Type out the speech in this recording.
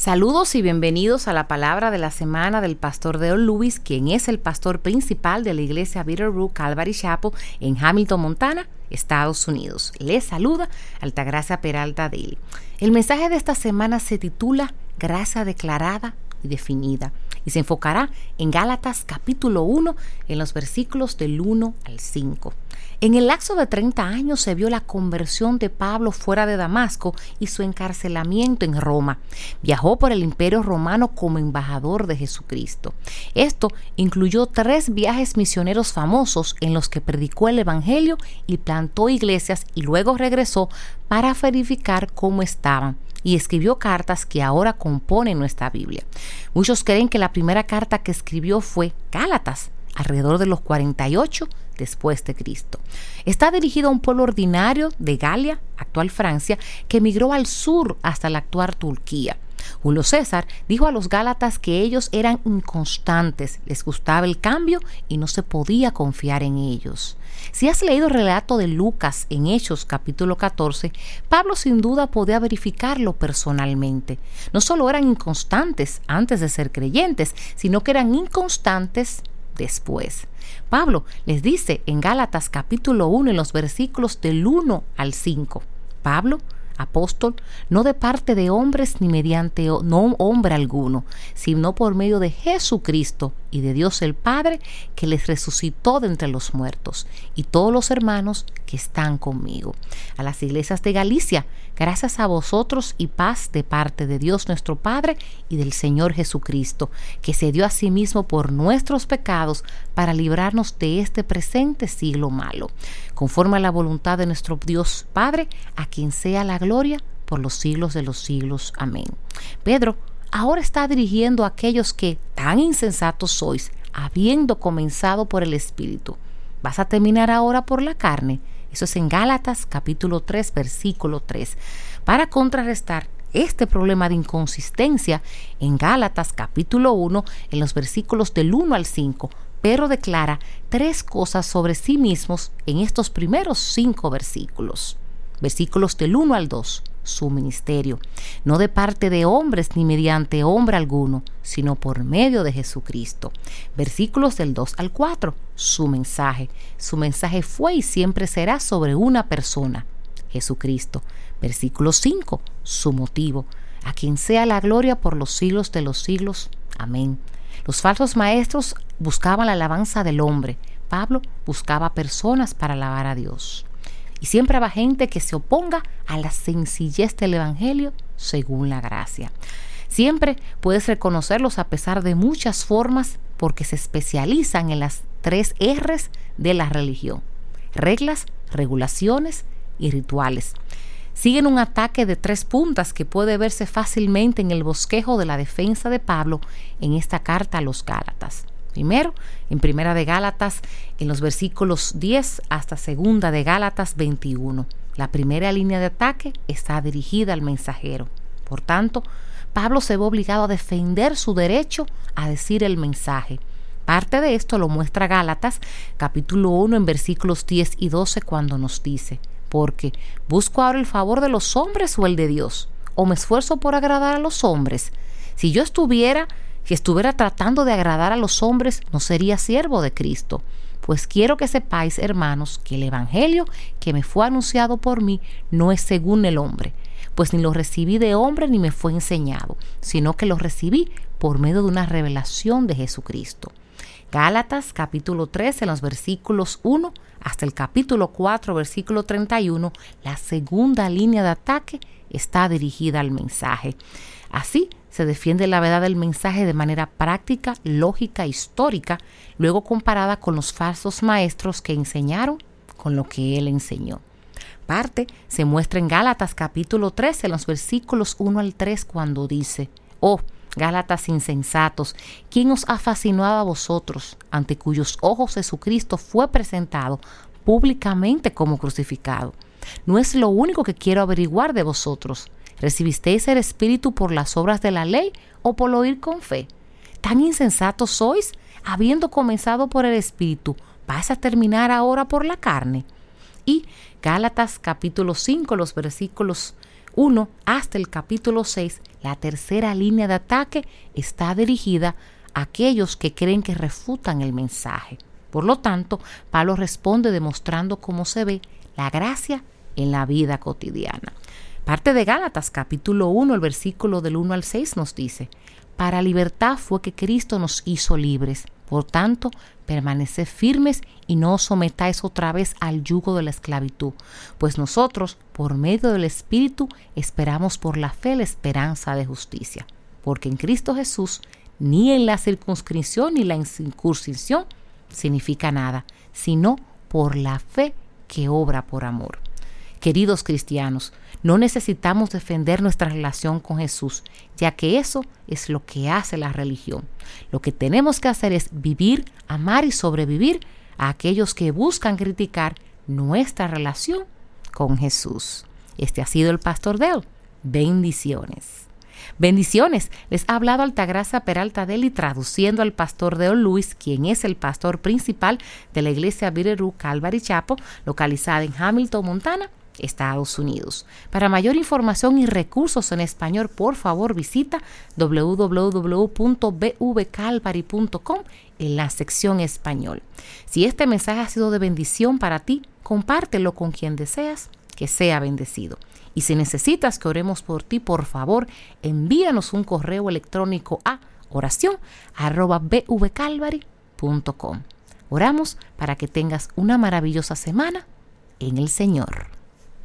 Saludos y bienvenidos a la palabra de la semana del pastor Deo Lewis, quien es el pastor principal de la iglesia Bitterroot Calvary Chapel en Hamilton, Montana, Estados Unidos. Les saluda Altagracia Peralta Daly. El mensaje de esta semana se titula Gracia declarada y definida y se enfocará en Gálatas capítulo 1 en los versículos del 1 al 5. En el lapso de 30 años se vio la conversión de Pablo fuera de Damasco y su encarcelamiento en Roma. Viajó por el imperio romano como embajador de Jesucristo. Esto incluyó tres viajes misioneros famosos en los que predicó el Evangelio y plantó iglesias y luego regresó para verificar cómo estaban y escribió cartas que ahora componen nuestra Biblia. Muchos creen que la primera carta que escribió fue Gálatas, alrededor de los 48 después de Cristo. Está dirigido a un pueblo ordinario de Galia, actual Francia, que emigró al sur hasta la actual Turquía. Julio César dijo a los Gálatas que ellos eran inconstantes, les gustaba el cambio y no se podía confiar en ellos. Si has leído el relato de Lucas en Hechos capítulo 14, Pablo sin duda podía verificarlo personalmente. No solo eran inconstantes antes de ser creyentes, sino que eran inconstantes después. Pablo les dice en Gálatas capítulo 1 en los versículos del 1 al 5. Pablo apóstol, no de parte de hombres ni mediante no hombre alguno, sino por medio de Jesucristo y de Dios el Padre, que les resucitó de entre los muertos, y todos los hermanos que están conmigo. A las iglesias de Galicia, gracias a vosotros y paz de parte de Dios nuestro Padre y del Señor Jesucristo, que se dio a sí mismo por nuestros pecados para librarnos de este presente siglo malo, conforme a la voluntad de nuestro Dios Padre, a quien sea la gloria por los siglos de los siglos. Amén. Pedro ahora está dirigiendo a aquellos que tan insensatos sois, habiendo comenzado por el Espíritu. ¿Vas a terminar ahora por la carne? Eso es en Gálatas capítulo 3, versículo 3. Para contrarrestar este problema de inconsistencia, en Gálatas capítulo 1, en los versículos del 1 al 5, Pedro declara tres cosas sobre sí mismos en estos primeros cinco versículos. Versículos del 1 al 2 su ministerio, no de parte de hombres ni mediante hombre alguno, sino por medio de Jesucristo. Versículos del 2 al 4, su mensaje. Su mensaje fue y siempre será sobre una persona, Jesucristo. Versículo 5, su motivo. A quien sea la gloria por los siglos de los siglos. Amén. Los falsos maestros buscaban la alabanza del hombre. Pablo buscaba personas para alabar a Dios. Y siempre habrá gente que se oponga a la sencillez del Evangelio según la gracia. Siempre puedes reconocerlos a pesar de muchas formas porque se especializan en las tres R's de la religión. Reglas, regulaciones y rituales. Siguen un ataque de tres puntas que puede verse fácilmente en el bosquejo de la defensa de Pablo en esta carta a los Gálatas. Primero, en Primera de Gálatas, en los versículos 10 hasta Segunda de Gálatas 21. La primera línea de ataque está dirigida al mensajero. Por tanto, Pablo se ve obligado a defender su derecho a decir el mensaje. Parte de esto lo muestra Gálatas capítulo 1 en versículos 10 y 12 cuando nos dice, porque busco ahora el favor de los hombres o el de Dios, o me esfuerzo por agradar a los hombres. Si yo estuviera que estuviera tratando de agradar a los hombres, no sería siervo de Cristo. Pues quiero que sepáis, hermanos, que el Evangelio que me fue anunciado por mí no es según el hombre, pues ni lo recibí de hombre ni me fue enseñado, sino que lo recibí por medio de una revelación de Jesucristo. Gálatas capítulo 3 en los versículos 1 hasta el capítulo 4 versículo 31, la segunda línea de ataque está dirigida al mensaje. Así se defiende la verdad del mensaje de manera práctica, lógica, histórica, luego comparada con los falsos maestros que enseñaron con lo que él enseñó. Parte se muestra en Gálatas capítulo 13, en los versículos 1 al 3, cuando dice, Oh, Gálatas insensatos, ¿quién os ha fascinado a vosotros, ante cuyos ojos Jesucristo fue presentado públicamente como crucificado? No es lo único que quiero averiguar de vosotros ¿Recibisteis el Espíritu por las obras de la ley o por oír con fe? ¿Tan insensatos sois? Habiendo comenzado por el Espíritu, ¿vas a terminar ahora por la carne? Y Gálatas capítulo 5, los versículos 1 hasta el capítulo 6, la tercera línea de ataque está dirigida a aquellos que creen que refutan el mensaje. Por lo tanto, Pablo responde demostrando cómo se ve la gracia en la vida cotidiana. Parte de Gálatas capítulo 1, el versículo del 1 al 6 nos dice, para libertad fue que Cristo nos hizo libres. Por tanto, permaneced firmes y no os sometáis otra vez al yugo de la esclavitud, pues nosotros, por medio del Espíritu, esperamos por la fe la esperanza de justicia. Porque en Cristo Jesús, ni en la circunscripción ni la incursión significa nada, sino por la fe que obra por amor. Queridos cristianos, no necesitamos defender nuestra relación con Jesús, ya que eso es lo que hace la religión. Lo que tenemos que hacer es vivir, amar y sobrevivir a aquellos que buscan criticar nuestra relación con Jesús. Este ha sido el Pastor Del. Bendiciones. Bendiciones. Les ha hablado Altagracia Peralta Deli traduciendo al pastor Deo Luis, quien es el pastor principal de la iglesia Bitterroot Calvary Chapel, localizada en Hamilton, Montana, Estados Unidos. Para mayor información y recursos en español, por favor visita www.bvcalvary.com en la sección español. Si este mensaje ha sido de bendición para ti, compártelo con quien deseas que sea bendecido. Y si necesitas que oremos por ti, por favor, envíanos un correo electrónico a oración Oramos para que tengas una maravillosa semana en el Señor.